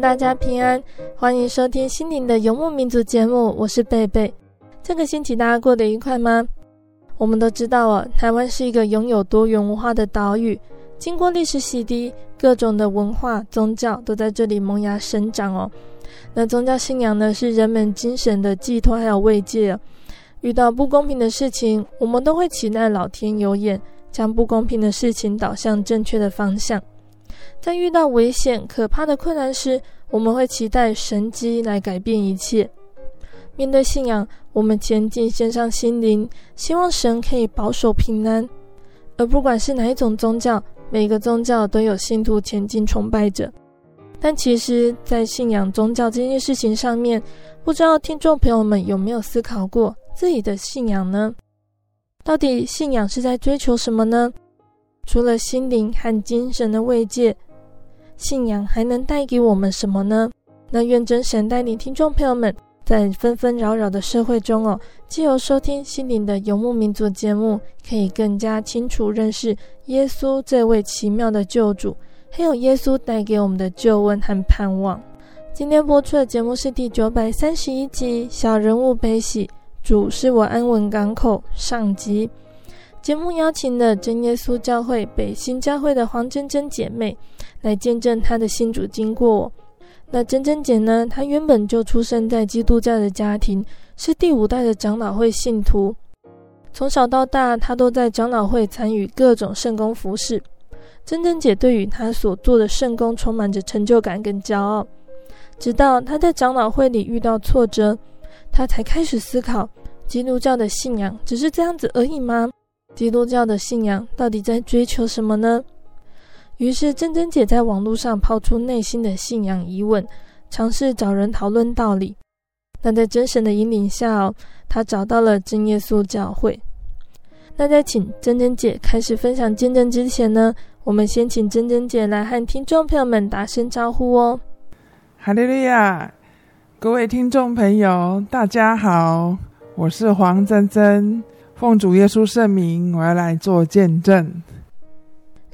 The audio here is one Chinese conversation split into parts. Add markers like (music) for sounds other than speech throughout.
大家平安。欢迎收听《心灵的游牧民族》节目，我是贝贝。这个星期大家过得愉快吗？我们都知道哦，台湾是一个拥有多元文化的岛屿，经过历史洗涤，各种的文化宗教都在这里萌芽生长哦。那宗教信仰呢，是人们精神的寄托还有慰藉。遇到不公平的事情，我们都会期待老天有眼，将不公平的事情导向正确的方向。在遇到危险、可怕的困难时，我们会期待神迹来改变一切。面对信仰，我们前进，献上心灵，希望神可以保守平安。而不管是哪一种宗教，每个宗教都有信徒前进崇拜者。但其实，在信仰宗教这件事情上面，不知道听众朋友们有没有思考过自己的信仰呢？到底信仰是在追求什么呢？除了心灵和精神的慰藉，信仰还能带给我们什么呢？那愿真神带领听众朋友们，在纷纷扰扰的社会中哦，借由收听心灵的游牧民族节目，可以更加清楚认识耶稣这位奇妙的救主，还有耶稣带给我们的救恩和盼望。今天播出的节目是第九百三十一集《小人物悲喜》，主是我安稳港口上集。节目邀请了真耶稣教会北新教会的黄真真姐妹。来见证她的信主经过。那真真姐呢？她原本就出生在基督教的家庭，是第五代的长老会信徒。从小到大，她都在长老会参与各种圣工服事。真真姐对于她所做的圣工充满着成就感跟骄傲。直到她在长老会里遇到挫折，她才开始思考：基督教的信仰只是这样子而已吗？基督教的信仰到底在追求什么呢？于是，珍珍姐在网络上抛出内心的信仰疑问，尝试找人讨论道理。那在真神的引领下，她找到了真耶稣教会。那在请珍珍姐开始分享见证之前呢，我们先请珍珍姐来和听众朋友们打声招呼哦。哈利利亚，各位听众朋友，大家好，我是黄珍珍，奉主耶稣圣名，我要来做见证。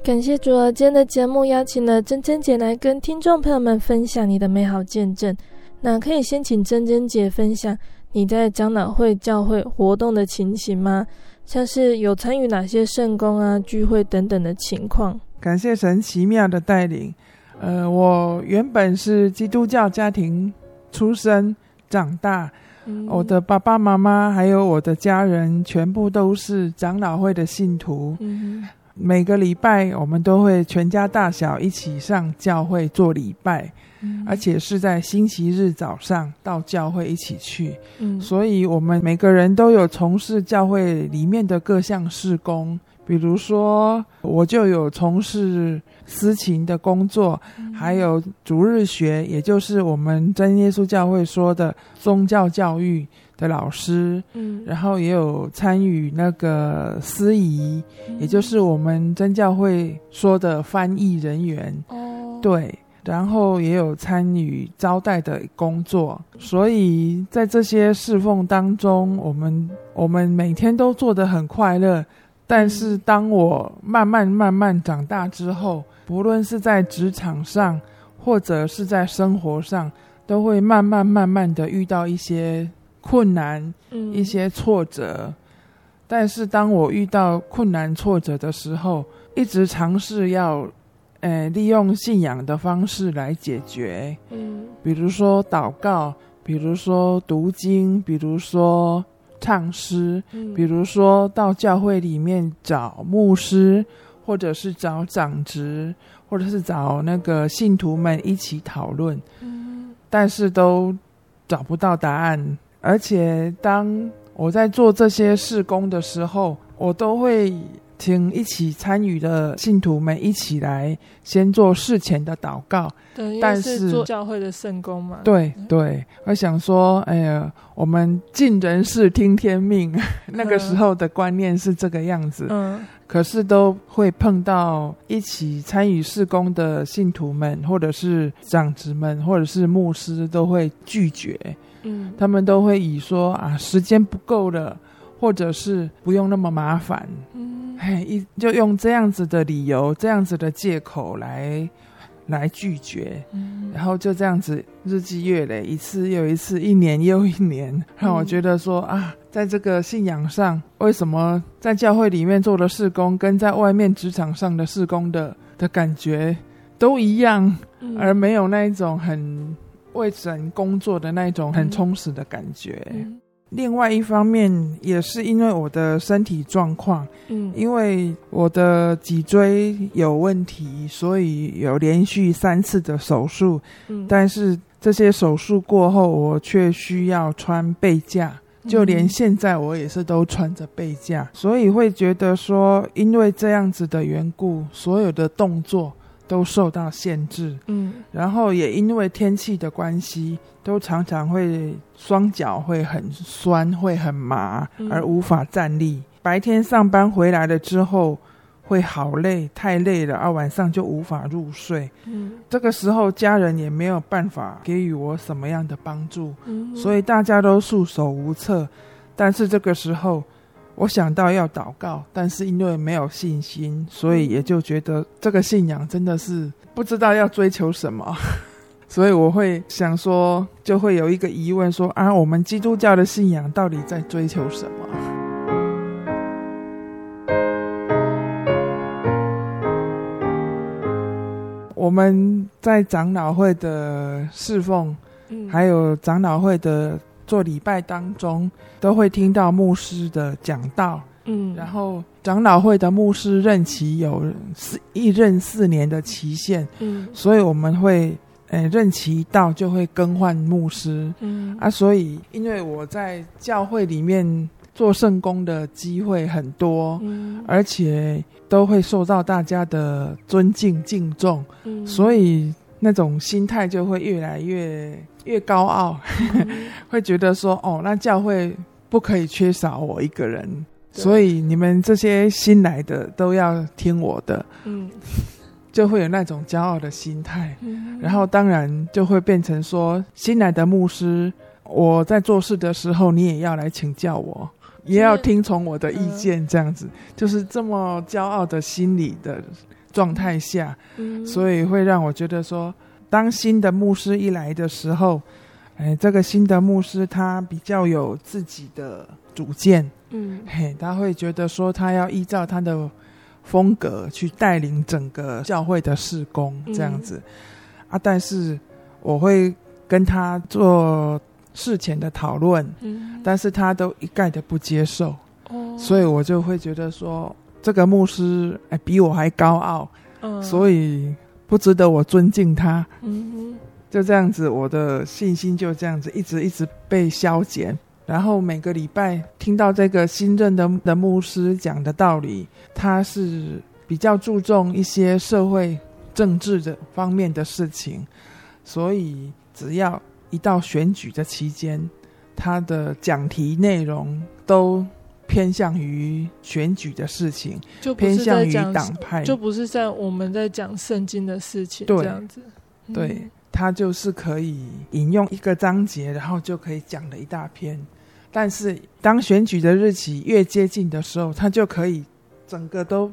感谢主儿，今天的节目邀请了珍珍姐来跟听众朋友们分享你的美好见证。那可以先请珍珍姐分享你在长老会教会活动的情形吗？像是有参与哪些圣工啊、聚会等等的情况？感谢神奇妙的带领。呃，我原本是基督教家庭出生长大，嗯、我的爸爸妈妈还有我的家人全部都是长老会的信徒。嗯每个礼拜，我们都会全家大小一起上教会做礼拜，嗯、而且是在星期日早上到教会一起去。嗯，所以我们每个人都有从事教会里面的各项事工，比如说，我就有从事司琴的工作，嗯、还有逐日学，也就是我们真耶稣教会说的宗教教育。的老师，嗯，然后也有参与那个司仪，嗯、也就是我们真教会说的翻译人员，哦，对，然后也有参与招待的工作，所以在这些侍奉当中，我们我们每天都做得很快乐。但是当我慢慢慢慢长大之后，不论是在职场上，或者是在生活上，都会慢慢慢慢的遇到一些困难，嗯，一些挫折。但是当我遇到困难挫折的时候，一直尝试要，呃，利用信仰的方式来解决，嗯，比如说祷告，比如说读经，比如说唱诗，嗯，比如说到教会里面找牧师，或者是找长职，或者是找那个信徒们一起讨论，嗯，但是都找不到答案，而且当我在做这些事工的时候，我都会。请一起参与的信徒们一起来先做事前的祷告，对，但是做教会的圣公嘛。对对，我想说，哎呀，我们尽人事听天命，嗯、(laughs) 那个时候的观念是这个样子。嗯，可是都会碰到一起参与事工的信徒们，或者是长子们，或者是牧师，都会拒绝。嗯，他们都会以说啊，时间不够了。或者是不用那么麻烦，嗯，嘿，一就用这样子的理由，这样子的借口来来拒绝，嗯，然后就这样子日积月累，一次又一次，一年又一年，让我觉得说啊，在这个信仰上，为什么在教会里面做的事工，跟在外面职场上的事工的的感觉都一样，嗯，而没有那一种很为神工作的那一种很充实的感觉。嗯另外一方面，也是因为我的身体状况，嗯，因为我的脊椎有问题，所以有连续三次的手术，嗯，但是这些手术过后，我却需要穿背架，就连现在我也是都穿着背架，所以会觉得说，因为这样子的缘故，所有的动作。都受到限制，嗯，然后也因为天气的关系，都常常会双脚会很酸，会很麻，而无法站立。嗯。白天上班回来了之后，会好累，太累了，而晚上就无法入睡。嗯，这个时候家人也没有办法给予我什么样的帮助，嗯，所以大家都束手无策。但是这个时候。我想到要祷告，但是因为没有信心，所以也就觉得这个信仰真的是不知道要追求什么，(laughs) 所以我会想说，就会有一个疑问说啊，我们基督教的信仰到底在追求什么？我们在长老会的侍奉，还有长老会的。做礼拜当中，都会听到牧师的讲道，嗯，然后长老会的牧师任期有四一任四年的期限，嗯，所以我们会，呃，任期一到就会更换牧师，嗯。啊，所以因为我在教会里面做圣工的机会很多，嗯，而且都会受到大家的尊敬敬重，嗯，所以那种心态就会越来越。越高傲，嗯、(laughs) 会觉得说哦，那教会不可以缺少我一个人，所以你们这些新来的都要听我的，嗯，就会有那种骄傲的心态，嗯，然后当然就会变成说，新来的牧师，我在做事的时候，你也要来请教我，也要听从我的意见，这样子，嗯，就是这么骄傲的心理的状态下，嗯，所以会让我觉得说。当新的牧师一来的时候，哎，这个新的牧师他比较有自己的主见，嗯，嘿，他会觉得说他要依照他的风格去带领整个教会的事工这样子，嗯，啊，但是我会跟他做事前的讨论，嗯，但是他都一概的不接受，哦，所以我就会觉得说这个牧师哎比我还高傲，嗯，所以。不值得我尊敬他，就这样子，我的信心就这样子一直一直被消减。然后每个礼拜听到这个新任的的牧师讲的道理，他是比较注重一些社会政治的方面的事情，所以只要一到选举的期间，他的讲题内容都。偏向于选举的事情，就偏向于党派，就不是在我们在讲圣经的事情这样子。对，嗯、他就是可以引用一个章节，然后就可以讲了一大篇。但是当选举的日期越接近的时候，他就可以整个都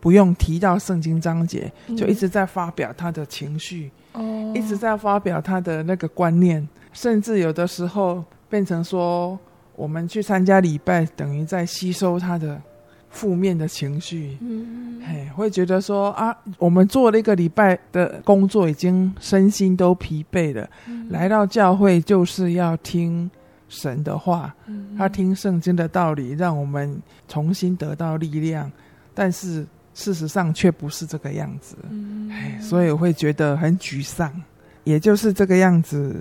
不用提到圣经章节，就一直在发表他的情绪，哦，一直在发表他的那个观念，甚至有的时候变成说，我们去参加礼拜，等于在吸收他的负面的情绪。嗯，嘿，会觉得说啊，我们做了一个礼拜的工作，已经身心都疲惫了，嗯，来到教会就是要听神的话，嗯，他听圣经的道理，让我们重新得到力量。但是事实上却不是这个样子，嗯，所以我会觉得很沮丧。也就是这个样子，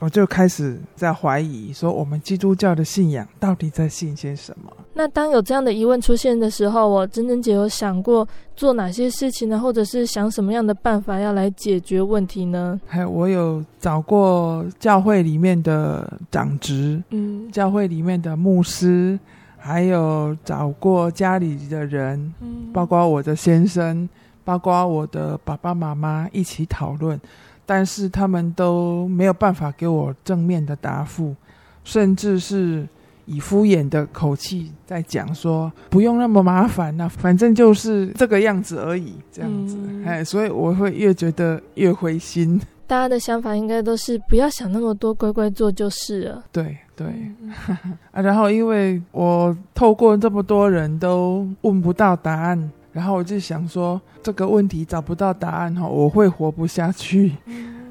我就开始在怀疑，说我们基督教的信仰到底在信些什么？那当有这样的疑问出现的时候，我真真姐有想过做哪些事情呢？或者是想什么样的办法要来解决问题呢？还有，我有找过教会里面的长职，嗯，教会里面的牧师。还有找过家里的人，嗯包括我的先生，包括我的爸爸妈妈一起讨论，但是他们都没有办法给我正面的答复，甚至是以敷衍的口气在讲说不用那么麻烦呐，反正就是这个样子而已，这样子，哎，所以我会越觉得越灰心。大家的想法应该都是不要想那么多，乖乖做就是了。对 (laughs) 对，(laughs) 啊，然后因为我透过这么多人都问不到答案，然后我就想说这个问题找不到答案哈，我会活不下去。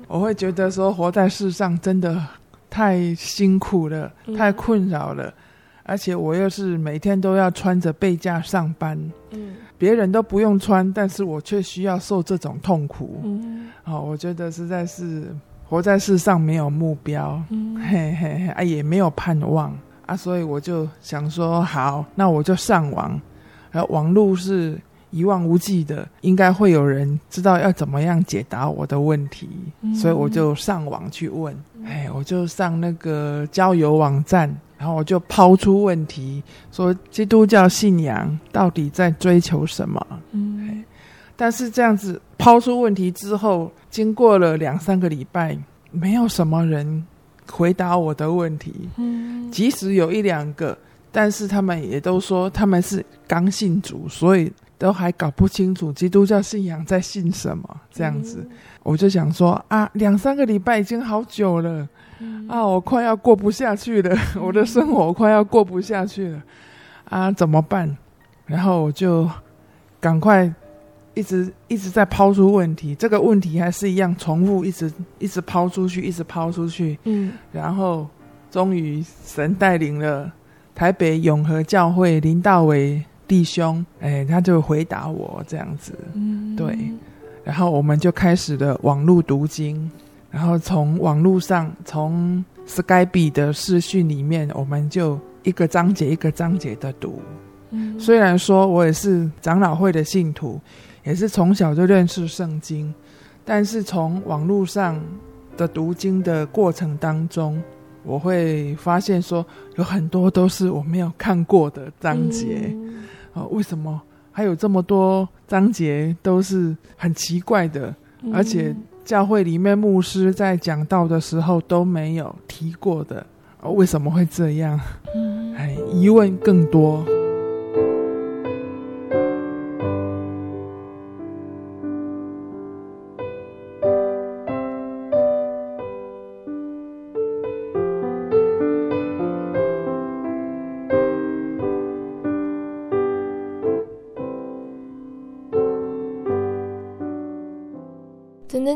我会觉得说活在世上真的太辛苦了，太困扰了，而且我又是每天都要穿着背架上班。嗯。别人都不用穿，但是我却需要受这种痛苦。嗯，哦，我觉得实在是活在世上没有目标，嗯，嘿嘿嘿，啊，也没有盼望啊，所以我就想说，好，那我就上网，然后网络是一望无际的，应该会有人知道要怎么样解答我的问题，嗯，所以我就上网去问，哎，我就上那个交友网站。然后我就抛出问题，说基督教信仰到底在追求什么？嗯，但是这样子抛出问题之后，经过了两三个礼拜，没有什么人回答我的问题。嗯，即使有一两个，但是他们也都说他们是刚性主，所以都还搞不清楚基督教信仰在信什么。这样子，我就想说啊，两三个礼拜已经好久了。啊，我快要过不下去了，(laughs) 我的生活快要过不下去了，啊，怎么办？然后我就赶快一直一直在抛出问题，这个问题还是一样重复，一直一直抛出去，一直抛出去。嗯，然后终于神带领了台北永和教会林大伟弟兄，哎，他就回答我这样子。嗯，对，然后我们就开始了网络读经。然后从网络上，从 Skype 的视讯里面，我们就一个章节一个章节的读。嗯，虽然说我也是长老会的信徒，也是从小就认识圣经，但是从网络上的读经的过程当中，我会发现说有很多都是我没有看过的章节。嗯，啊，为什么还有这么多章节都是很奇怪的，而且。教会里面牧师在讲道的时候都没有提过的，为什么会这样？哎，疑问更多。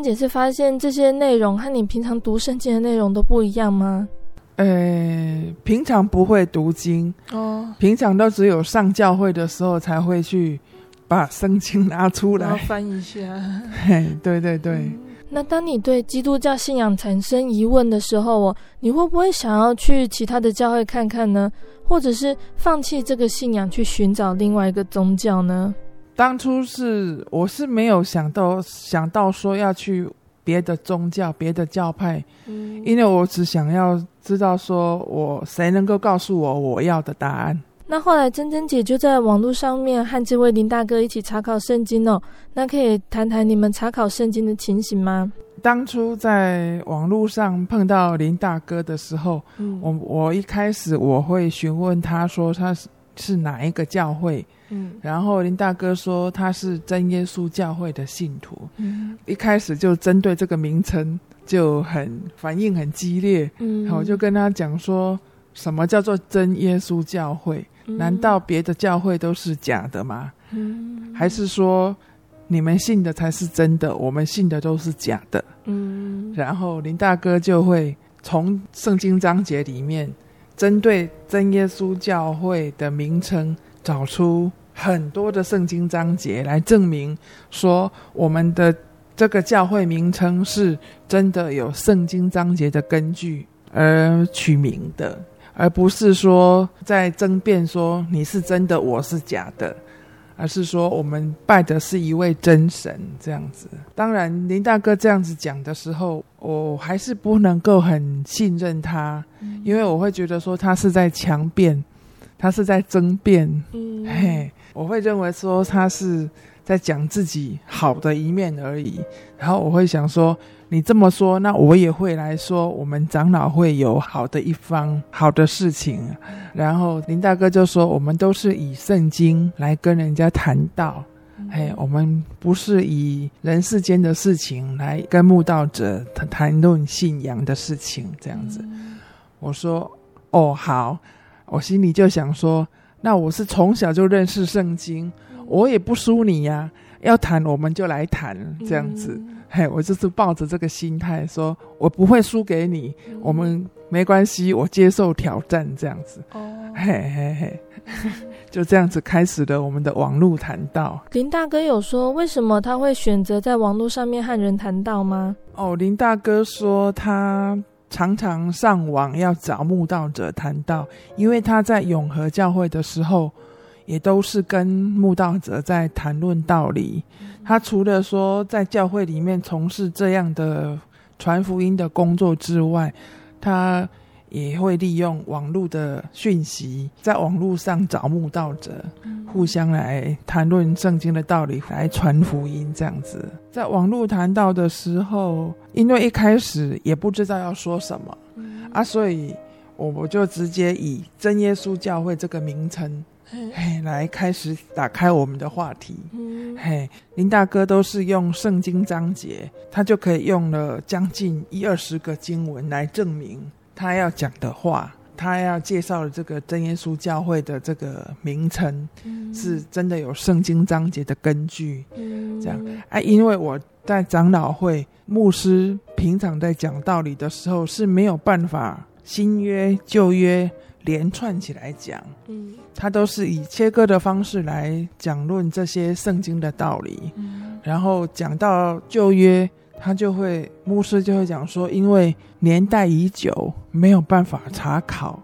也是发现这些内容和你平常读圣经的内容都不一样吗？呃，平常不会读经哦，平常都只有上教会的时候才会去把圣经拿出来翻一下。(laughs) 嘿，对对对。嗯，那当你对基督教信仰产生疑问的时候，哦，你会不会想要去其他的教会看看呢？或者是放弃这个信仰去寻找另外一个宗教呢？当初是我是没有想到想到说要去别的宗教、别的教派，嗯，因为我只想要知道说我谁能够告诉我我要的答案。那后来珍珍姐就在网络上面和这位林大哥一起查考圣经哦。那可以谈谈你们查考圣经的情形吗？当初在网络上碰到林大哥的时候，嗯，我我一开始我会询问他说他是。哪一个教会？嗯，然后林大哥说他是真耶稣教会的信徒。嗯，一开始就针对这个名称就很反应很激烈。嗯，我就跟他讲说，什么叫做真耶稣教会？难道别的教会都是假的吗？嗯，还是说你们信的才是真的，我们信的都是假的？嗯，然后林大哥就会从圣经章节里面，针对真耶稣教会的名称，找出很多的圣经章节来证明说，我们的这个教会名称是真的有圣经章节的根据而取名的。而不是说在争辩说你是真的，我是假的，而是说我们拜的是一位真神这样子。当然，林大哥这样子讲的时候，我还是不能够很信任他，因为我会觉得说他是在强辩，他是在争辩。嗯，嘿，我会认为说他是在讲自己好的一面而已，然后我会想说。你这么说，那我也会来说，我们长老会有好的一方，好的事情。然后林大哥就说，我们都是以圣经来跟人家谈道，哎，我们不是以人世间的事情来跟慕道者谈谈论信仰的事情，这样子。我说，哦，好，我心里就想说，那我是从小就认识圣经，我也不输你呀，要谈我们就来谈，这样子。嘿，我就是抱着这个心态，说我不会输给你，嗯、我们没关系，我接受挑战，这样子。哦，嘿嘿嘿，(laughs) 就这样子开始了我们的网络谈道。林大哥有说为什么他会选择在网络上面和人谈道吗？哦，林大哥说他常常上网要找慕道者谈道，因为他在永和教会的时候，也都是跟慕道者在谈论道理。他除了说在教会里面从事这样的传福音的工作之外，他也会利用网络的讯息，在网络上找慕道者，互相来谈论圣经的道理，来传福音这样子。在网络谈到的时候，因为一开始也不知道要说什么啊，所以我我就直接以真耶稣教会这个名称。嘿，来开始打开我们的话题。嗯、嘿，林大哥都是用圣经章节，他就可以用了将近一二十个经文来证明他要讲的话，他要介绍的这个真耶稣教会的这个名称，嗯、是真的有圣经章节的根据。嗯、这样，哎、啊，因为我在长老会，牧师平常在讲道理的时候是没有办法新约旧约。连串起来讲，嗯，他都是以切割的方式来讲论这些圣经的道理，嗯，然后讲到旧约，他就会牧师就会讲说，因为年代已久，没有办法查考，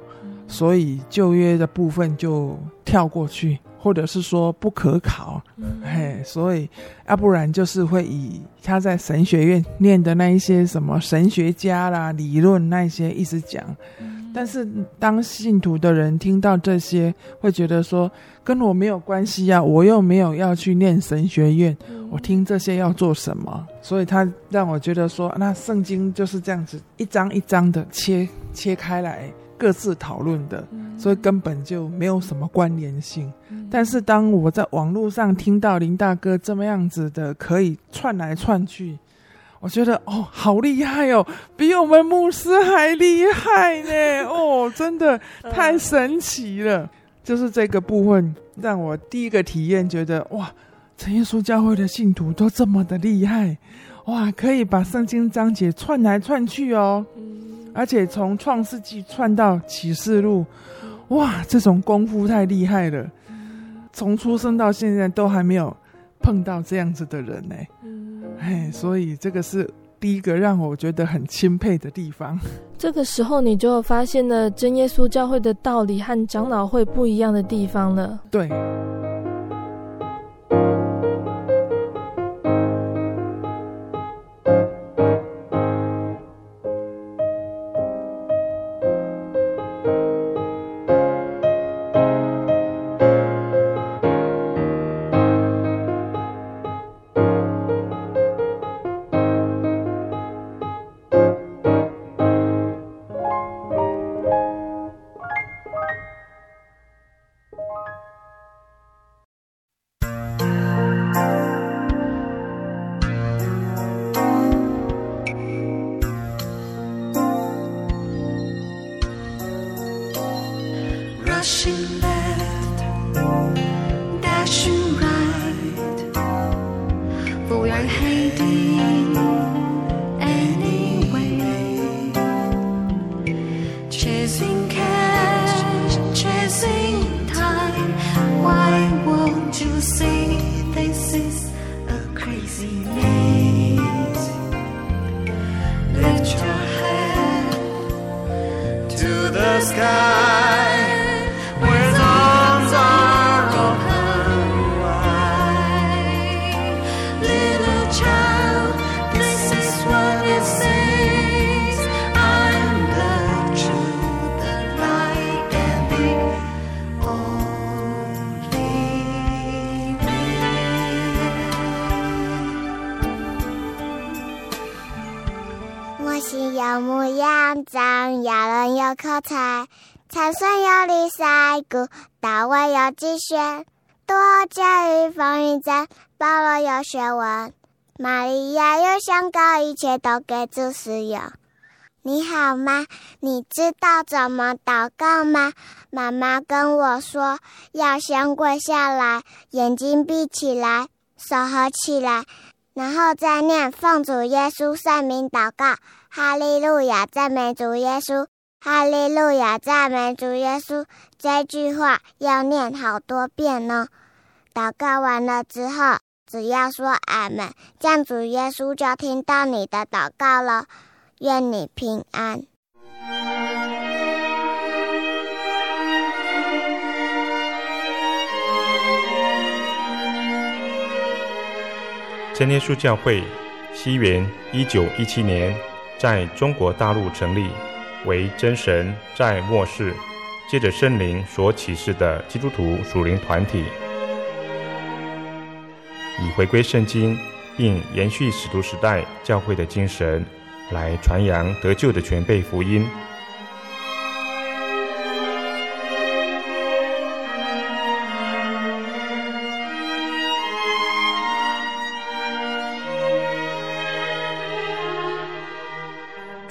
所以旧约的部分就跳过去。或者是说不可考，嗯、嘿，所以要不然就是会以他在神学院念的那一些什么神学家啦、理论那一些一直讲。嗯、但是当信徒的人听到这些，会觉得说跟我没有关系呀、啊，我又没有要去念神学院，嗯、我听这些要做什么？所以他让我觉得说，那圣经就是这样子一张一张的切切开来。各自讨论的，所以根本就没有什么关联性。但是当我在网络上听到林大哥这么样子的，可以串来串去，我觉得哦，好厉害哦，比我们牧师还厉害呢！(laughs) 哦，真的太神奇了。就是这个部分让我第一个体验，觉得哇，陈耶稣教会的信徒都这么的厉害，哇，可以把圣经章节串来串去哦。而且从创世纪串到启示录，哇，这种功夫太厉害了！从出生到现在都还没有碰到这样子的人呢。哎，所以这个是第一个让我觉得很钦佩的地方。(laughs) 这个时候你就发现了真耶稣教会的道理和长老会不一样的地方了。对。赛谷，大卫有机旋，多加与风云战，保罗有学问，玛利亚有香膏，一切都给主使用。你好吗？你知道怎么祷告吗？妈妈跟我说，要先跪下来，眼睛闭起来，手合起来，然后再念奉主耶稣圣名祷告。哈利路亚，赞美主耶稣！哈利路亚，赞美主耶稣！这句话要念好多遍哦。祷告完了之后，只要说阿门，这样主耶稣就听到你的祷告了。愿你平安。真耶稣教会，西元一九一七年在中国大陆成立，为真神在末世借着圣灵所启示的基督徒属灵团体，以回归圣经并延续使徒时代教会的精神，来传扬得救的全辈福音。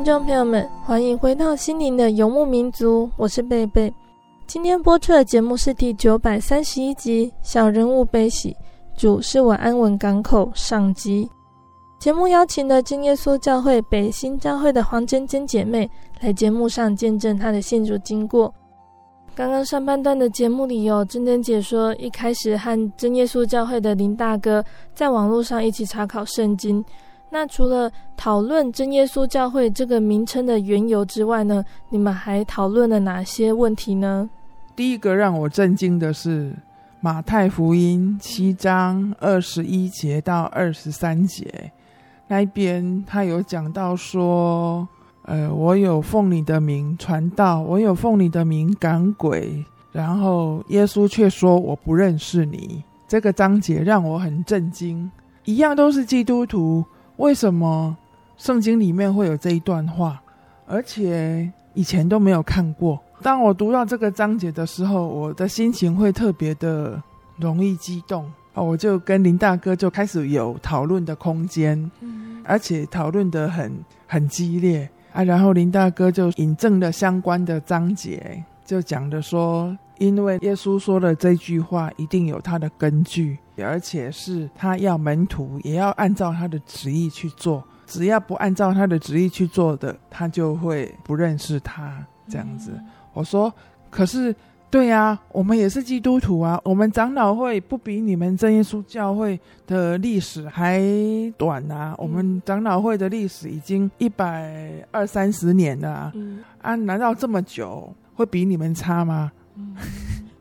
听众朋友们，欢迎回到心灵的游牧民族，我是贝贝。今天播出的节目是第九百三十一集《小人物悲喜》，主是我安稳港口上集。节目邀请了真耶稣教会北新教会的黄真真姐妹来节目上见证她的信主经过。刚刚上半段的节目里有真真姐说，一开始和真耶稣教会的林大哥在网络上一起查考圣经。那除了讨论真耶稣教会这个名称的缘由之外呢，你们还讨论了哪些问题呢？第一个让我震惊的是马太福音七章二十一节到二十三节那一边，他有讲到说，呃，我有奉你的名传道，我有奉你的名赶鬼，然后耶稣却说我不认识你。这个章节让我很震惊，一样都是基督徒。为什么圣经里面会有这一段话？而且以前都没有看过。当我读到这个章节的时候，我的心情会特别的容易激动啊！我就跟林大哥就开始有讨论的空间，嗯，而且讨论的很很激烈啊。然后林大哥就引证了相关的章节，就讲的说，因为耶稣说的这句话一定有他的根据，而且是他要门徒也要按照他的旨意去做，只要不按照他的旨意去做的，他就会不认识他这样子。我说，可是，对呀、啊，我们也是基督徒啊。我们长老会不比你们真耶稣教会的历史还短啊。我们长老会的历史已经一百二三十年了，嗯、啊，难道这么久会比你们差吗？嗯、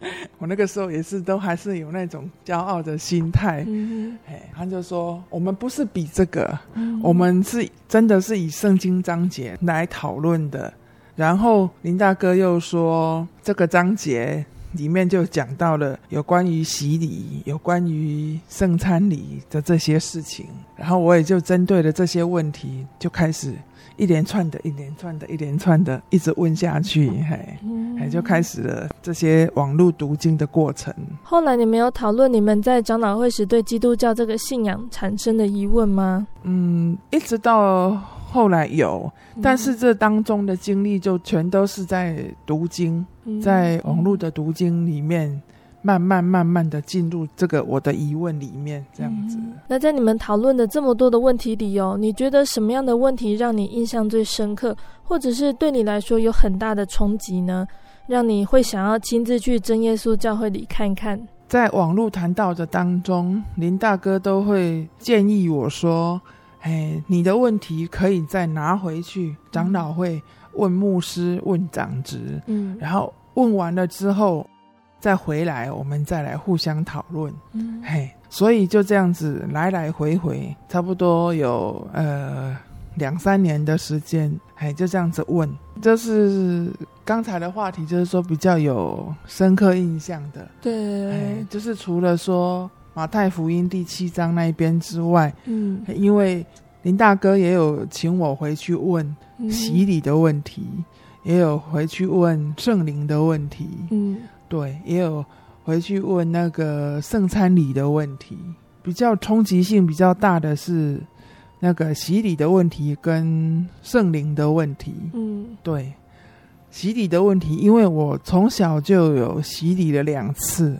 (laughs) 我那个时候也是都还是有那种骄傲的心态。嗯、哎，他就说，我们不是比这个，嗯、我们是真的是以圣经章节来讨论的。然后林大哥又说，这个章节里面就讲到了有关于洗礼、有关于圣餐礼的这些事情。然后我也就针对了这些问题，就开始一连串的、一连串的、一连串的一直问下去，嘿，哎，就开始了这些网络读经的过程。后来你们有讨论你们在长老会时对基督教这个信仰产生的疑问吗？嗯，一直到。后来有，但是这当中的经历就全都是在读经，嗯、在网络的读经里面，慢慢慢慢的进入这个我的疑问里面，这样子。嗯、那在你们讨论的这么多的问题里哦，你觉得什么样的问题让你印象最深刻，或者是对你来说有很大的冲击呢？让你会想要亲自去真耶稣教会里看看？在网络谈到的当中，林大哥都会建议我说。哎，你的问题可以再拿回去长老会问牧师、问长职，嗯，然后问完了之后再回来，我们再来互相讨论，嗯，嘿，所以就这样子来来回回，差不多有呃两三年的时间，哎，就这样子问，这是刚才的话题，就是说比较有深刻印象的，对，哎，就是除了说。马太福音第七章那一边之外，嗯，因为林大哥也有请我回去问洗礼的问题，嗯、也有回去问圣灵的问题，嗯，对，也有回去问那个圣餐礼的问题。比较冲击性比较大的是那个洗礼的问题跟圣灵的问题，嗯，对，洗礼的问题，因为我从小就有洗礼了两次。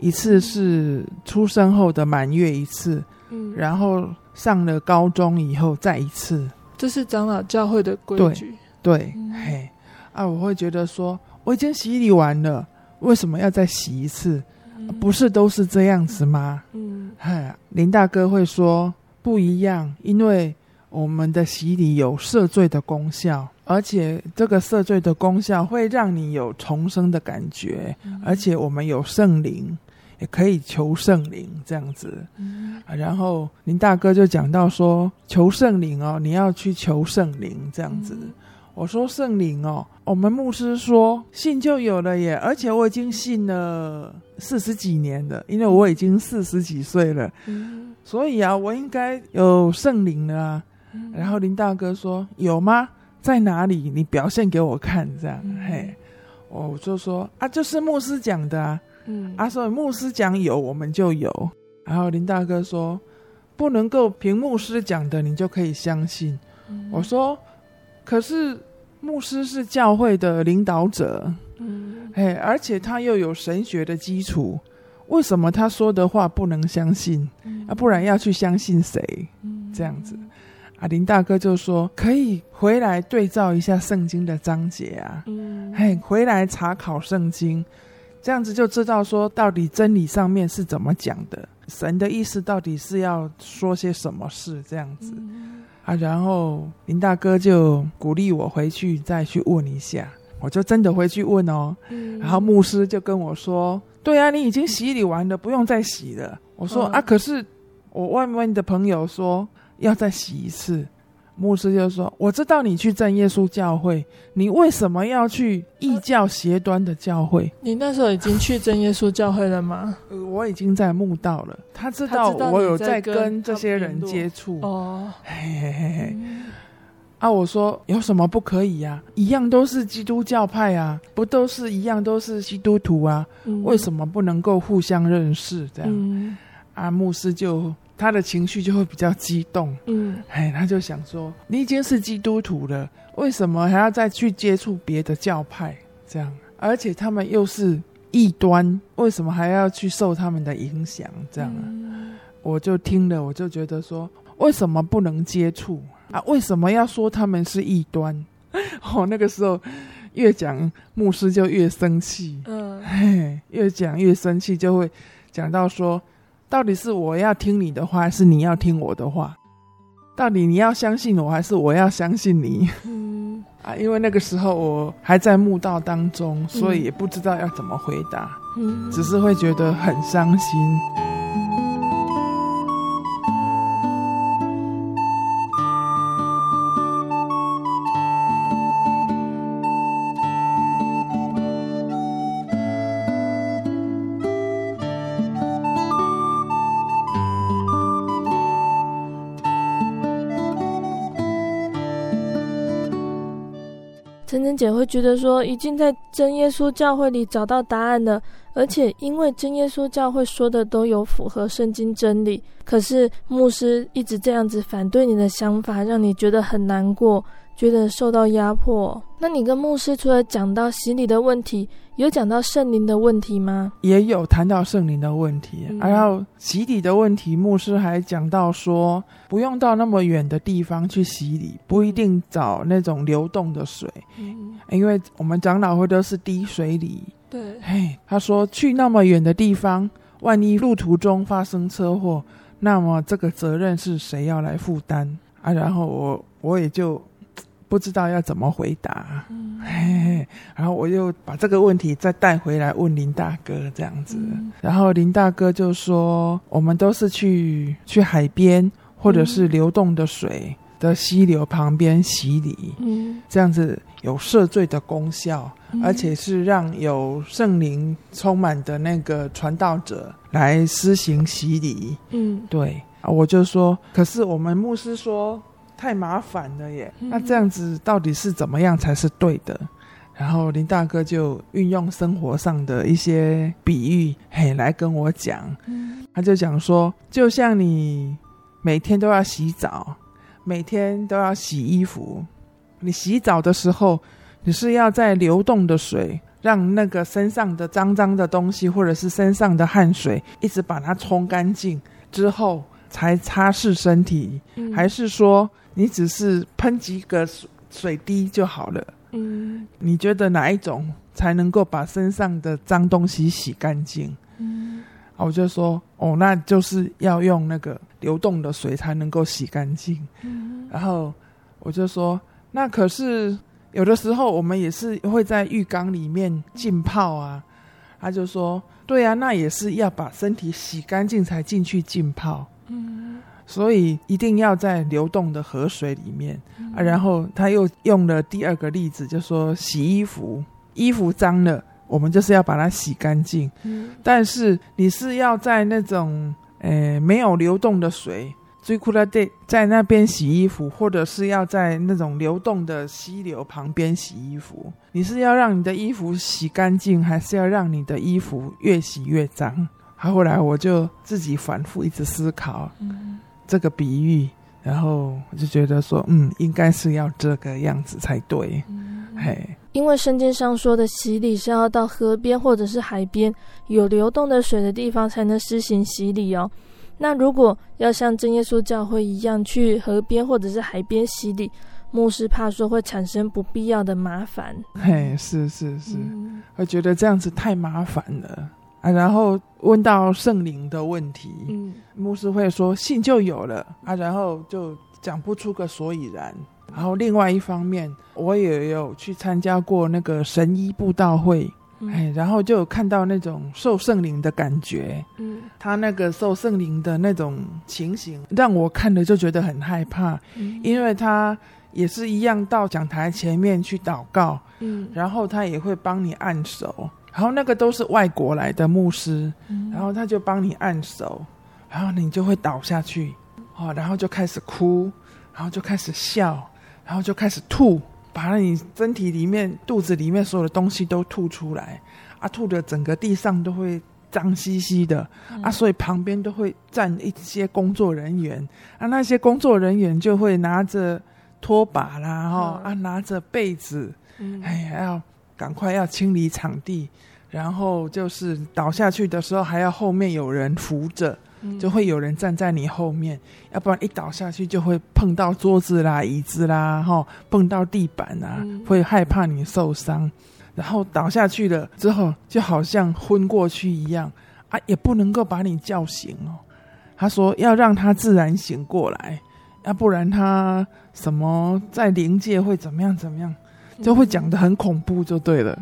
一次是出生后的满月一次，嗯，然后上了高中以后再一次，这是长老教会的规矩。对，对嗯、嘿，啊，我会觉得说，我已经洗礼完了，为什么要再洗一次？嗯、不是都是这样子吗？嗯，哎，林大哥会说不一样，因为我们的洗礼有赦罪的功效。而且这个赦罪的功效会让你有重生的感觉，嗯、而且我们有圣灵，也可以求圣灵这样子。嗯、然后林大哥就讲到说，求圣灵哦，你要去求圣灵这样子。嗯、我说圣灵哦，我们牧师说信就有了耶，而且我已经信了四十几年了，因为我已经四十几岁了，嗯、所以啊，我应该有圣灵了啊。嗯、然后林大哥说有吗？在哪里？你表现给我看，这样，嗯、嘿，我就说啊，就是牧师讲的啊，嗯，啊，所以牧师讲有，我们就有。然后林大哥说，不能够凭牧师讲的，你就可以相信。嗯、我说，可是牧师是教会的领导者，嗯，嘿，而且他又有神学的基础，为什么他说的话不能相信？嗯、啊，不然要去相信谁？嗯、这样子。啊，林大哥就说可以回来对照一下圣经的章节啊，嗯，嘿，回来查考圣经，这样子就知道说到底真理上面是怎么讲的，神的意思到底是要说些什么事，这样子，嗯、啊，然后林大哥就鼓励我回去再去问一下，我就真的回去问哦，嗯、然后牧师就跟我说，对啊，你已经洗礼完了，不用再洗了。我说、嗯、啊，可是我外面的朋友说。要再洗一次，牧师就说：“我知道你去正耶稣教会，你为什么要去异教邪端的教会？你那时候已经去正耶稣教会了吗？”呃，我已经在慕道了。他知道我有在跟这些人接触。哦，嘿嘿嘿嘿。啊，我说有什么不可以呀、啊？一样都是基督教派啊，不都是一样都是基督徒啊？嗯为什么不能够互相认识？这样、嗯啊，牧师就他的情绪就会比较激动，嗯哎，他就想说，你已经是基督徒了，为什么还要再去接触别的教派？这样，而且他们又是异端，为什么还要去受他们的影响？这样啊？嗯我就听了，我就觉得说，为什么不能接触啊？为什么要说他们是异端？(laughs) 哦，那个时候越讲牧师就越生气，嗯嘿，越讲越生气，就会讲到说，到底是我要听你的话，还是你要听我的话？到底你要相信我，还是我要相信你？嗯啊，因为那个时候我还在墓道当中，所以也不知道要怎么回答，嗯只是会觉得很伤心。姐会觉得说，已经在真耶稣教会里找到答案了，而且因为真耶稣教会说的都有符合圣经真理，可是牧师一直这样子反对你的想法，让你觉得很难过，觉得受到压迫。那你跟牧师除了讲到洗礼的问题，有讲到圣灵的问题吗？也有谈到圣灵的问题，嗯然后洗礼的问题，牧师还讲到说，不用到那么远的地方去洗礼，不一定找那种流动的水，嗯，因为我们长老会都是滴水礼。对，嘿，他说去那么远的地方，万一路途中发生车祸，那么这个责任是谁要来负担啊？然后我我也就不知道要怎么回答。嗯。嘿嘿，然后我又把这个问题再带回来问林大哥这样子，嗯。然后林大哥就说，我们都是去去海边或者是流动的水的溪流旁边洗礼，嗯。这样子有赦罪的功效，嗯。而且是让有圣灵充满的那个传道者来施行洗礼。嗯。对，啊我就说，可是我们牧师说太麻烦了耶，嗯那这样子到底是怎么样才是对的？然后林大哥就运用生活上的一些比喻，嘿，来跟我讲。嗯他就讲说，就像你每天都要洗澡，每天都要洗衣服，你洗澡的时候，你是要在流动的水，让那个身上的脏脏的东西，或者是身上的汗水，一直把它冲干净之后，才擦拭身体，嗯还是说你只是喷几个水水滴就好了？嗯你觉得哪一种才能够把身上的脏东西洗干净？嗯啊，我就说，哦，那就是要用那个流动的水才能够洗干净。嗯然后我就说，那可是有的时候我们也是会在浴缸里面浸泡啊。他就说，对啊，那也是要把身体洗干净才进去浸泡，嗯所以一定要在流动的河水里面啊。然后他又用了第二个例子，就说洗衣服，衣服脏了，我们就是要把它洗干净。嗯但是你是要在那种呃没有流动的水，最酷的在在那边洗衣服，或者是要在那种流动的溪流旁边洗衣服，你是要让你的衣服洗干净，还是要让你的衣服越洗越脏？好，后来我就自己反复一直思考嗯这个比喻，然后我就觉得说，嗯，应该是要这个样子才对，嗯嘿。因为圣经上说的洗礼是要到河边或者是海边有流动的水的地方才能施行洗礼哦。那如果要像真耶稣教会一样去河边或者是海边洗礼，牧师怕说会产生不必要的麻烦。嘿，是是是。嗯我觉得这样子太麻烦了啊。然后问到圣灵的问题，嗯牧师会说信就有了啊，然后就讲不出个所以然。然后另外一方面，我也有去参加过那个神医布道会，嗯哎，然后就有看到那种受圣灵的感觉。嗯他那个受圣灵的那种情形，让我看了就觉得很害怕，嗯因为他也是一样到讲台前面去祷告。嗯然后他也会帮你按手，然后那个都是外国来的牧师，嗯。然后他就帮你按手，然后你就会倒下去，哦，然后就开始哭，然后就开始笑，然后就开始吐，把你身体里面、肚子里面所有的东西都吐出来，啊，吐的整个地上都会脏兮兮的，嗯、啊，所以旁边都会站一些工作人员，啊，那些工作人员就会拿着拖把啦，哈、嗯，啊，拿着被子，嗯、哎呀，要赶快要清理场地，然后就是倒下去的时候还要后面有人扶着。就会有人站在你后面，要不然一倒下去就会碰到桌子啦、椅子啦，哈，碰到地板啊，会害怕你受伤。然后倒下去了之后，就好像昏过去一样啊，也不能够把你叫醒哦。他说要让他自然醒过来，要不然他什么在灵界会怎么样怎么样，就会讲得很恐怖就对了。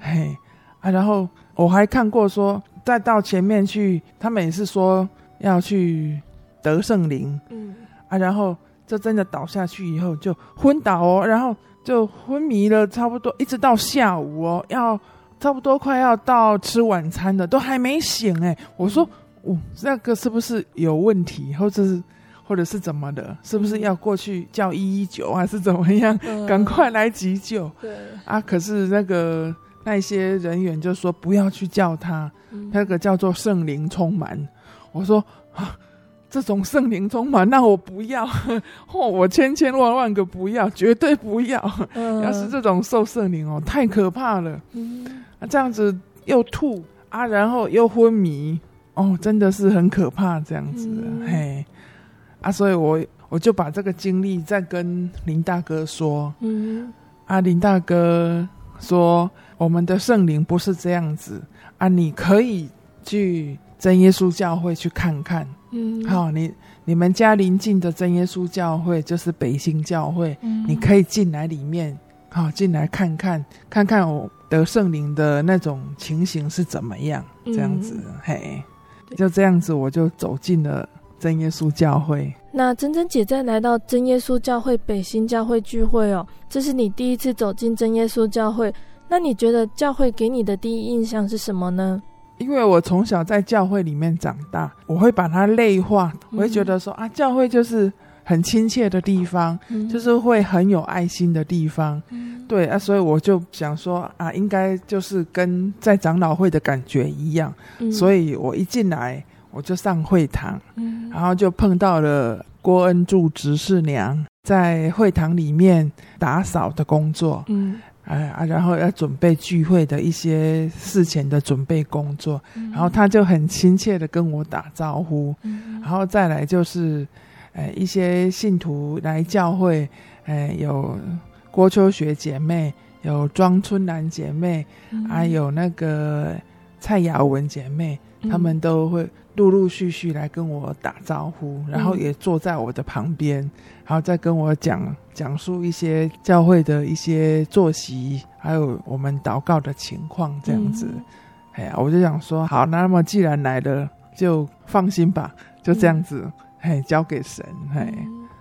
嘿啊，然后我还看过说，再到前面去，他们也是说。要去得圣灵，嗯啊，然后就真的倒下去以后就昏倒哦，然后就昏迷了，差不多一直到下午哦，要差不多快要到吃晚餐的，都还没醒哎。我说，哦，那个是不是有问题，或者是或者是怎么的？是不是要过去叫一一九还是怎么样？嗯、赶快来急救。对啊，可是那个那些人员就说不要去叫他，嗯、那个叫做圣灵充满。我说啊，这种圣灵充满，那我不要，(laughs) 哦，我千千万万个不要，绝对不要。嗯、要是这种受圣灵哦，太可怕了。嗯、啊，这样子又吐啊，然后又昏迷，哦，真的是很可怕。这样子，嗯、嘿，啊，所以我我就把这个经历再跟林大哥说。嗯，啊，林大哥说，我们的圣灵不是这样子。啊，你可以去。真耶稣教会去看看，嗯，好，你你们家邻近的真耶稣教会就是北新教会，嗯，你可以进来里面，好，进来看看，看看我得圣灵的那种情形是怎么样，这样子，嗯，嘿，就这样子，我就走进了真耶稣教会。那珍珍姐在来到真耶稣教会北新教会聚会哦，这是你第一次走进真耶稣教会，那你觉得教会给你的第一印象是什么呢？因为我从小在教会里面长大，我会把它类化，我会觉得说啊，教会就是很亲切的地方，嗯、就是会很有爱心的地方，嗯、对啊，所以我就想说啊，应该就是跟在长老会的感觉一样，嗯、所以我一进来我就上会堂，嗯、然后就碰到了郭恩柱执事娘在会堂里面打扫的工作，嗯。哎啊，然后要准备聚会的一些事前的准备工作，嗯、然后他就很亲切的跟我打招呼，嗯、然后再来就是，呃，一些信徒来教会，呃，有郭秋雪姐妹，有庄春兰姐妹，还、嗯。啊、有那个蔡雅文姐妹，他们都会陆陆续续来跟我打招呼，然后也坐在我的旁边。然后再跟我讲讲述一些教会的一些作息，还有我们祷告的情况，这样子。嗯、哎呀，我就想说，好，那么既然来了，就放心吧，就这样子，嗯、嘿，交给神，嘿，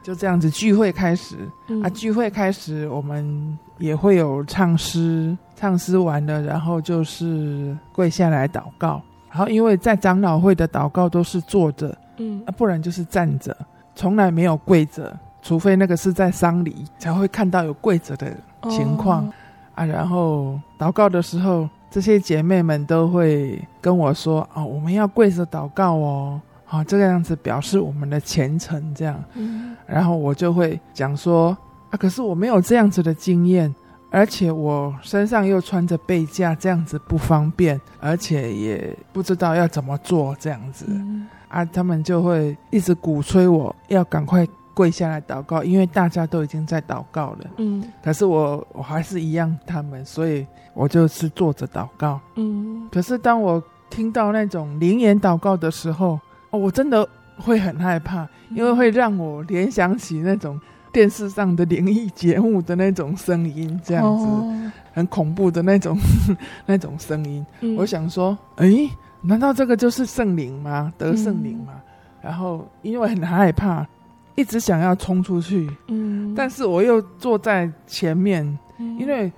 就这样子。聚会开始、嗯、啊，聚会开始，我们也会有唱诗，唱诗完了，然后就是跪下来祷告。然后因为在长老会的祷告都是坐着，嗯，啊，不然就是站着，从来没有跪着。除非那个是在丧礼才会看到有跪着的情况、oh. 啊，然后祷告的时候，这些姐妹们都会跟我说：“哦，我们要跪着祷告哦，好、哦，这个样子表示我们的虔诚。”这样，嗯、然后我就会讲说：“啊，可是我没有这样子的经验，而且我身上又穿着背架，这样子不方便，而且也不知道要怎么做，这样子。嗯”啊，他们就会一直鼓吹我要赶快。跪下来祷告，因为大家都已经在祷告了。嗯，可是我我还是一样他们，所以我就是坐着祷告。嗯，可是当我听到那种灵言祷告的时候，哦，我真的会很害怕，因为会让我联想起那种电视上的灵异节目的那种声音，这样子、哦、很恐怖的那种 (laughs) 那种声音。嗯、我想说，诶，难道这个就是圣灵吗？得圣灵吗？嗯、然后因为很害怕。一直想要冲出去，嗯，但是我又坐在前面，嗯，因为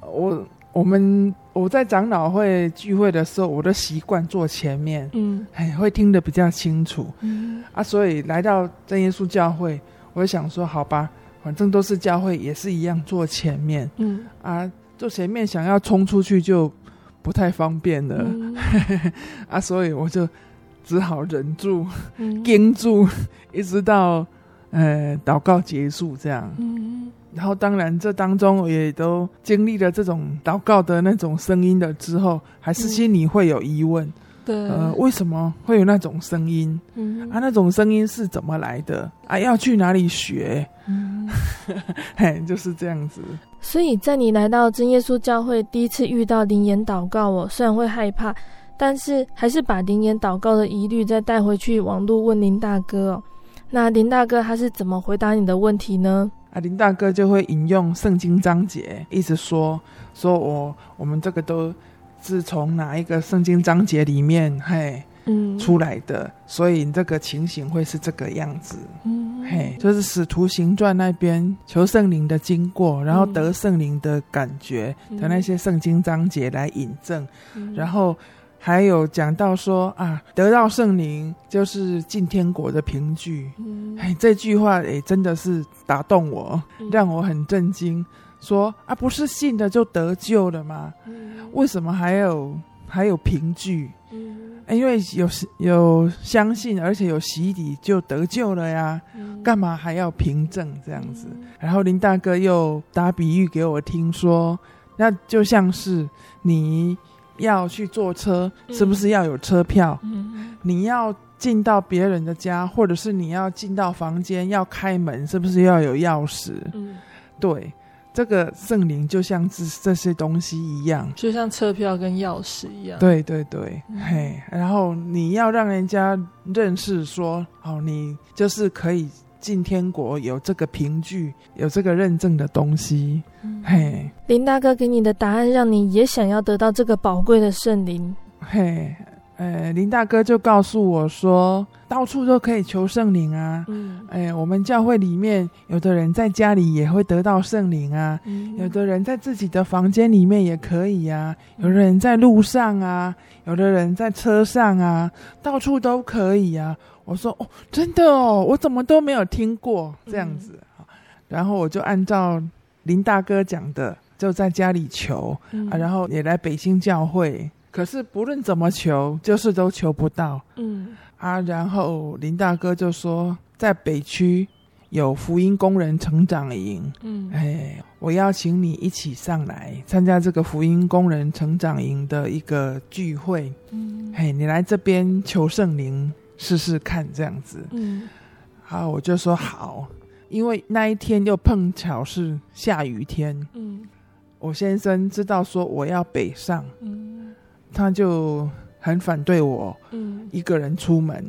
我我们我在长老会聚会的时候，我都习惯坐前面，嗯，哎，会听得比较清楚，嗯，啊，所以来到真耶稣教会，我想说，好吧，反正都是教会，也是一样坐前面。嗯啊，坐前面想要冲出去就不太方便了。嗯 (laughs) 啊，所以我就只好忍住、嗯盯住，(laughs) 一直到呃祷告结束这样。嗯然后当然这当中也都经历了这种祷告的那种声音了之后，还是心里会有疑问。对，呃，为什么会有那种声音？嗯啊，那种声音是怎么来的？啊，要去哪里学？嗯 (laughs) 嘿，就是这样子。所以在你来到真耶稣教会第一次遇到灵言祷告哦，虽然会害怕，但是还是把灵言祷告的疑虑再带回去网络问林大哥哦。那林大哥他是怎么回答你的问题呢？啊，林大哥就会引用圣经章节，一直说说我我们这个都是从哪一个圣经章节里面嘿嗯，出来的，所以这个情形会是这个样子。嗯。嘿，就是使徒行传那边求圣灵的经过，然后得圣灵的感觉的那些圣经章节来引证，嗯。然后还有讲到说啊，得到圣灵就是进天国的凭据。嗯。哎，这句话哎，真的是打动我，嗯。让我很震惊。说啊，不是信的就得救了吗？嗯为什么还有还有凭据？嗯哎因为有有相信，而且有洗礼就得救了呀。嗯干嘛还要凭证这样子？然后林大哥又打比喻给我听说，那就像是你要去坐车，嗯是不是要有车票？嗯你要进到别人的家，或者是你要进到房间要开门，是不是要有钥匙？嗯，对，这个圣灵就像这这些东西一样。就像车票跟钥匙一样。，对对对，嗯嘿，然后你要让人家认识说，哦，你就是可以进天国，有这个凭据，有这个认证的东西，嘿，林大哥给你的答案，让你也想要得到这个宝贵的圣灵。嘿，呃，林大哥就告诉我说，到处都可以求圣灵啊。嗯哎，我们教会里面有的人在家里也会得到圣灵啊，嗯有的人在自己的房间里面也可以啊，有的人在路上啊，有的人在车上啊，到处都可以啊。我说哦，真的哦，我怎么都没有听过这样子。然后我就按照林大哥讲的，就在家里求嗯啊，然后也来北京教会，可是不论怎么求，就是都求不到。嗯。啊，然后林大哥就说，在北区有福音工人成长营，嗯。哎，我邀请你一起上来参加这个福音工人成长营的一个聚会，嗯。嘿，你来这边求圣灵试试看，这样子。嗯。好，我就说好，因为那一天又碰巧是下雨天，嗯。我先生知道说我要北上，嗯他就很反对我，嗯一个人出门，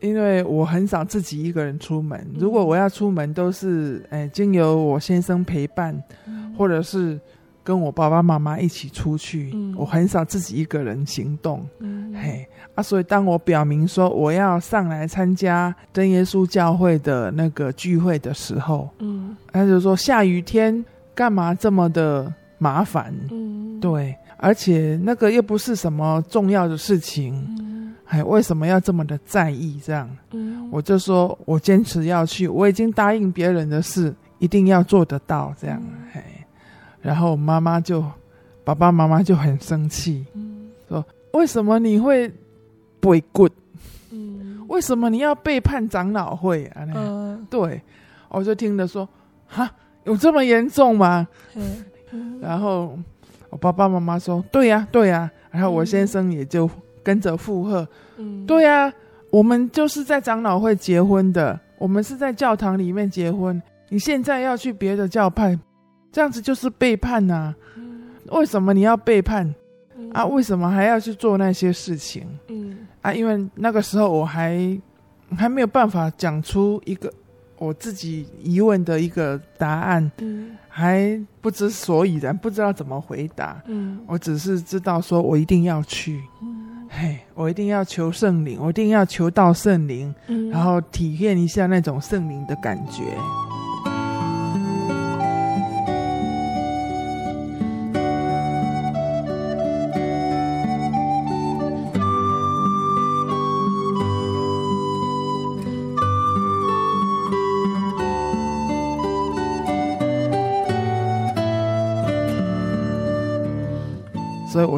因为我很少自己一个人出门。如果我要出门，都是诶经由我先生陪伴，或者是跟我爸爸妈妈一起出去。嗯我很少自己一个人行动。嗯嘿啊，所以当我表明说我要上来参加真耶稣教会的那个聚会的时候，嗯他就说下雨天干嘛这么的麻烦？嗯，对，而且那个又不是什么重要的事情。嗯哎，为什么要这么的在意？这样，嗯我就说我坚持要去，我已经答应别人的事，一定要做得到。这样，哎，然后妈妈就，爸爸妈妈就很生气，嗯说为什么你会背骨？嗯为什么你要背叛长老会啊？嗯对，我就听着说，哈，有这么严重吗？嗯然后我爸爸妈妈说，对呀、对呀、然后我先生也就跟着附和。嗯对呀、我们就是在长老会结婚的，我们是在教堂里面结婚。你现在要去别的教派，这样子就是背叛呐、啊！为什么你要背叛啊？为什么还要去做那些事情嗯啊？因为那个时候我还还没有办法讲出一个我自己疑问的一个答案，嗯还不知所以然，不知道怎么回答。嗯我只是知道说我一定要去。嘿，我一定要求圣灵，我一定要求到圣灵，嗯，然后体验一下那种圣灵的感觉。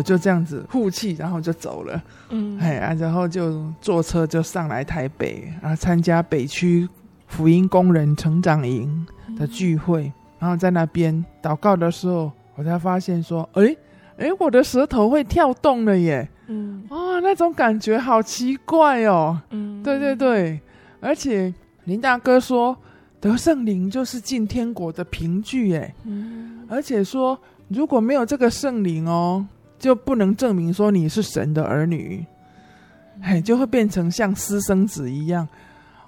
就这样子呼气，然后就走了。嗯，哎啊，然后就坐车就上来台北啊，参加北区福音工人成长营的聚会，然后在那边祷告的时候，我才发现说，哎哎，我的舌头会跳动了耶！嗯，哇，那种感觉好奇怪哦。嗯，对对对，而且林大哥说得圣灵就是进天国的凭据耶。嗯，而且说如果没有这个圣灵哦，就不能证明说你是神的儿女，嘿，就会变成像私生子一样。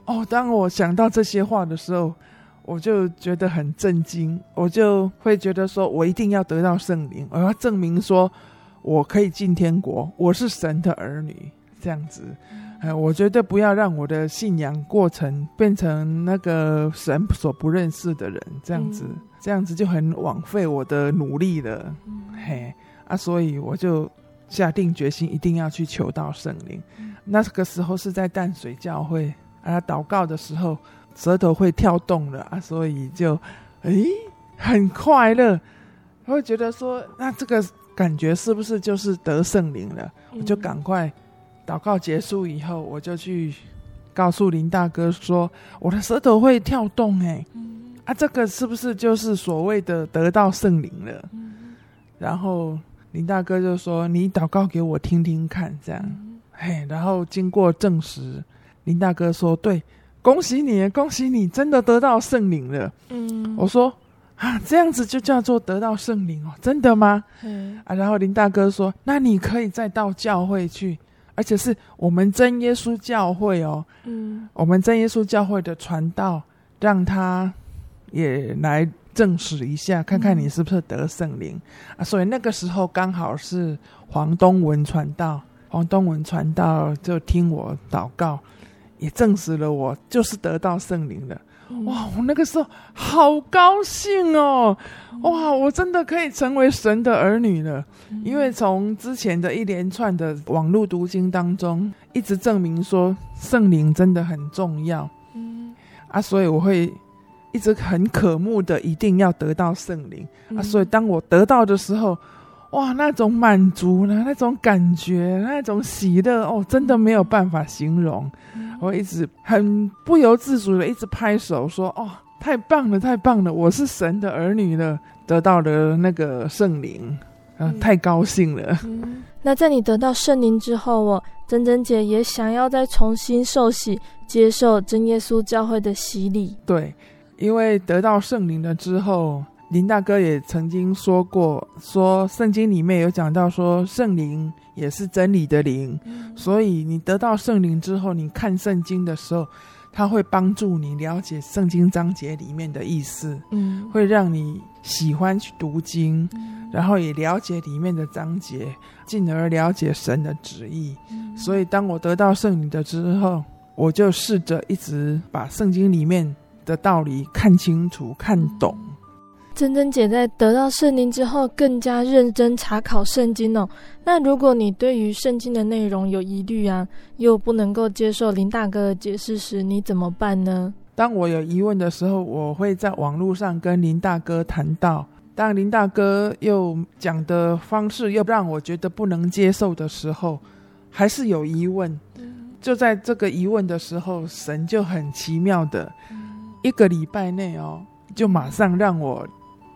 哦，当我想到这些话的时候，我就觉得很震惊，我就会觉得说，我一定要得到圣灵，我要证明说我可以进天国，我是神的儿女，这样子。哎，我绝对不要让我的信仰过程变成那个神所不认识的人，这样子，这样子就很枉费我的努力了。嘿，啊，所以我就下定决心，一定要去求到圣灵。那个时候是在淡水教会啊，祷告的时候。舌头会跳动了啊，所以就，诶，很快乐，会觉得说，那这个感觉是不是就是得圣灵了？我就赶快祷告结束以后，我就去告诉林大哥说，我的舌头会跳动，诶，啊，这个是不是就是所谓的得到圣灵了？然后林大哥就说，你祷告给我听听看，这样，嘿，然后经过证实，林大哥说，对。恭喜你，恭喜你，真的得到圣灵了。嗯，我说啊，这样子就叫做得到圣灵哦，真的吗？嗯啊，然后林大哥说，那你可以再到教会去，而且是我们真耶稣教会哦。嗯，我们真耶稣教会的传道，让他也来证实一下，看看你是不是得圣灵、嗯、啊。所以那个时候刚好是黄东文传道，黄东文传道就听我祷告。也证实了我就是得到圣灵了，哇！我那个时候好高兴哦，哇！我真的可以成为神的儿女了，因为从之前的一连串的网络读经当中，一直证明说圣灵真的很重要，嗯啊，所以我会一直很渴慕的一定要得到圣灵啊，所以当我得到的时候。哇，那种满足呢，那种感觉，那种喜乐哦，真的没有办法形容。嗯、我一直很不由自主的一直拍手说：“哦，太棒了，太棒了！我是神的儿女了，得到了那个圣灵，啊，嗯、太高兴了。嗯”那在你得到圣灵之后，哦，珍珍姐也想要再重新受洗，接受真耶稣教会的洗礼。对，因为得到圣灵了之后。林大哥也曾经说过，说圣经里面有讲到说圣灵也是真理的灵，嗯、所以你得到圣灵之后，你看圣经的时候，他会帮助你了解圣经章节里面的意思，嗯，会让你喜欢去读经，嗯、然后也了解里面的章节，进而了解神的旨意。嗯、所以当我得到圣灵的之后，我就试着一直把圣经里面的道理看清楚、看懂。珍珍姐在得到圣灵之后，更加认真查考圣经哦。那如果你对于圣经的内容有疑虑啊，又不能够接受林大哥的解释时，你怎么办呢？当我有疑问的时候，我会在网络上跟林大哥谈到。当林大哥又讲的方式又让我觉得不能接受的时候，还是有疑问。就在这个疑问的时候，神就很奇妙的，一个礼拜内哦，就马上让我。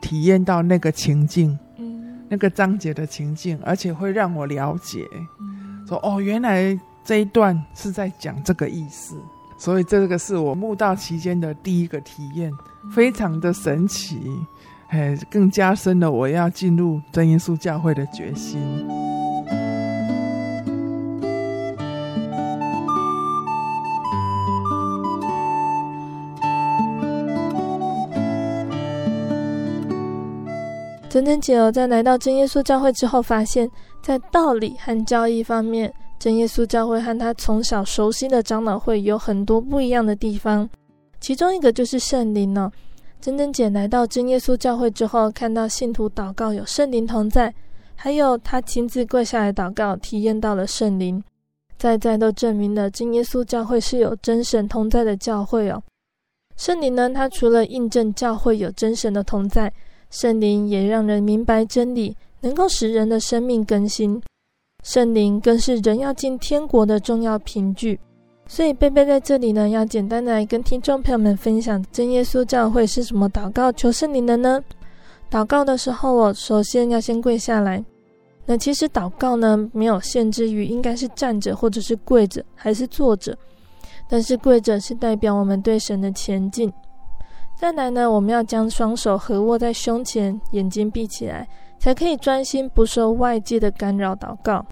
体验到那个情境，嗯，那个章节的情境，而且会让我了解，嗯，说哦，原来这一段是在讲这个意思，所以这个是我慕道期间的第一个体验，非常的神奇，哎，更加深了我要进入真耶稣教会的决心。珍珍姐哦，在来到真耶稣教会之后，发现，在道理和教义方面，真耶稣教会和她从小熟悉的长老会有很多不一样的地方。其中一个就是圣灵哦。珍珍姐来到真耶稣教会之后，看到信徒祷告有圣灵同在，还有她亲自跪下来祷告，体验到了圣灵，在在都证明了真耶稣教会是有真神同在的教会哦。圣灵呢，它除了印证教会有真神的同在。圣灵也让人明白真理，能够使人的生命更新。圣灵更是人要进天国的重要凭据。所以贝贝在这里呢，要简单的来跟听众朋友们分享真耶稣教会是什么祷告求圣灵的呢？祷告的时候，我首先要先跪下来。那其实祷告呢，没有限制于应该是站着，或者是跪着，还是坐着。但是跪着是代表我们对神的前进。再来呢，我们要将双手合握在胸前，眼睛闭起来，才可以专心不受外界的干扰祷告。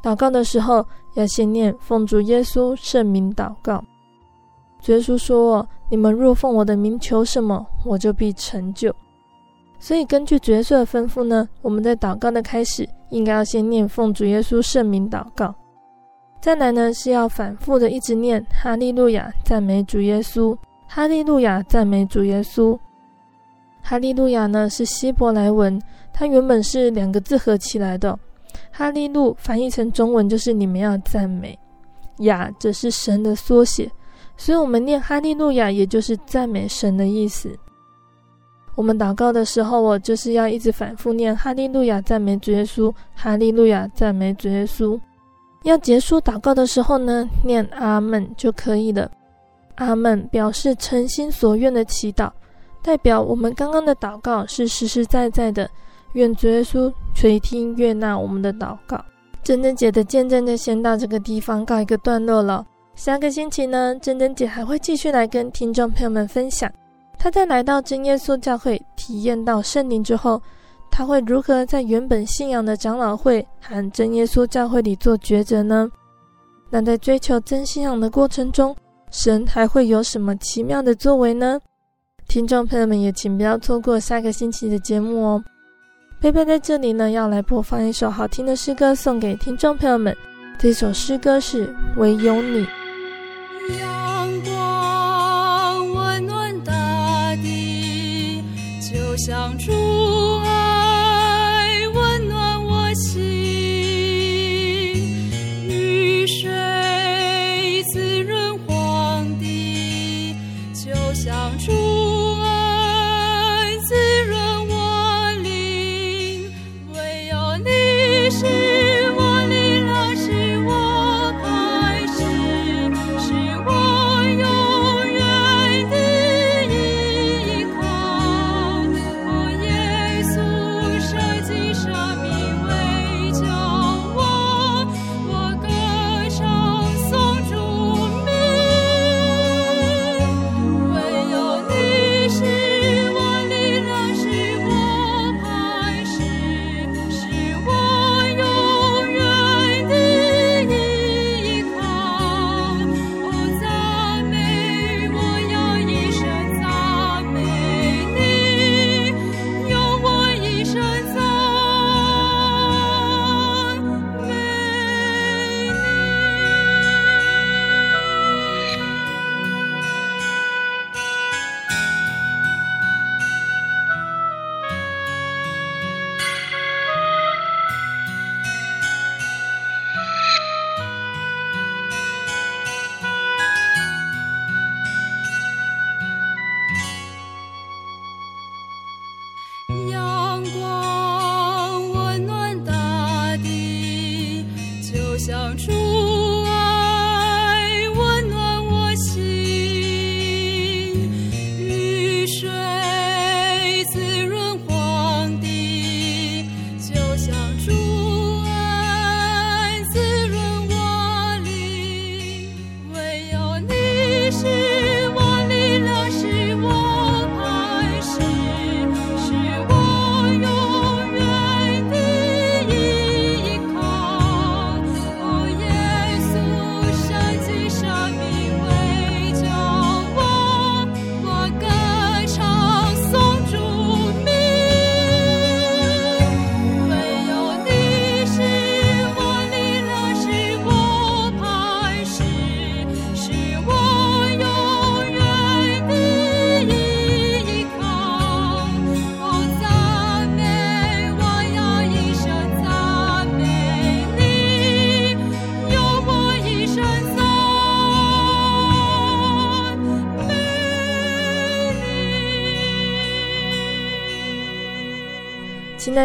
祷告的时候，要先念奉主耶稣圣名祷告。主耶稣说：“你们若奉我的名求什么，我就必成就。”所以根据主耶稣的吩咐呢，我们在祷告的开始，应该要先念奉主耶稣圣名祷告。再来呢，是要反复的一直念哈利路亚赞美主耶稣，哈利路亚赞美主耶稣。哈利路亚呢是希伯来文，它原本是两个字合起来的。哈利路翻译成中文就是你们要赞美，雅则是神的缩写，所以我们念哈利路亚，也就是赞美神的意思。我们祷告的时候，我就是要一直反复念哈利路亚赞美主耶稣，哈利路亚赞美主耶稣。要结束祷告的时候呢，念阿门就可以了。阿门表示诚心所愿的祈祷，代表我们刚刚的祷告是实实在在的。愿主耶稣垂听悦纳我们的祷告。珍珍姐的见证就先到这个地方告一个段落了。下个星期呢，珍珍姐还会继续来跟听众朋友们分享，她在来到真耶稣教会体验到圣灵之后，她会如何在原本信仰的长老会和真耶稣教会里做抉择呢？那在追求真信仰的过程中，神还会有什么奇妙的作为呢？听众朋友们也请不要错过下个星期的节目哦。贝贝在这里呢，要来播放一首好听的诗歌，送给听众朋友们。这首诗歌是《唯有你》。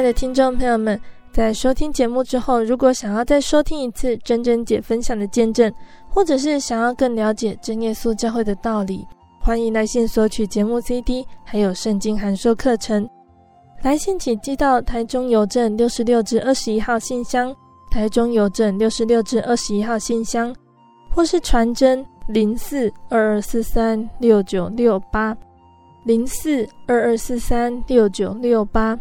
的听众朋友们，在收听节目之后，如果想要再收听一次珍珍姐分享的见证，或者是想要更了解真耶稣教会的道理，欢迎来信索取节目 CD，还有圣经函授课程。来信请寄到台中邮政六十六至二十一号信箱，台中邮政六十六至二十一号信箱，或是传真零四二二四三六九六八。零四二二四三六九六八，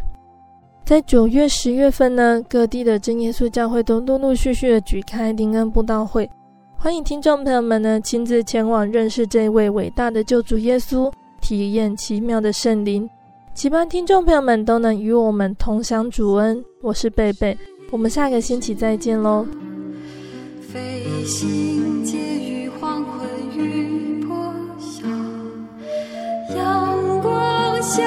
在九月、十月份呢，各地的真耶稣教会都陆陆续续的举开灵恩布道会，欢迎听众朋友们呢亲自前往认识这位伟大的救主耶稣，体验奇妙的圣灵。期盼听众朋友们都能与我们同享主恩。我是贝贝，我们下个星期再见喽。飞行介于黄昏与破晓，阳光下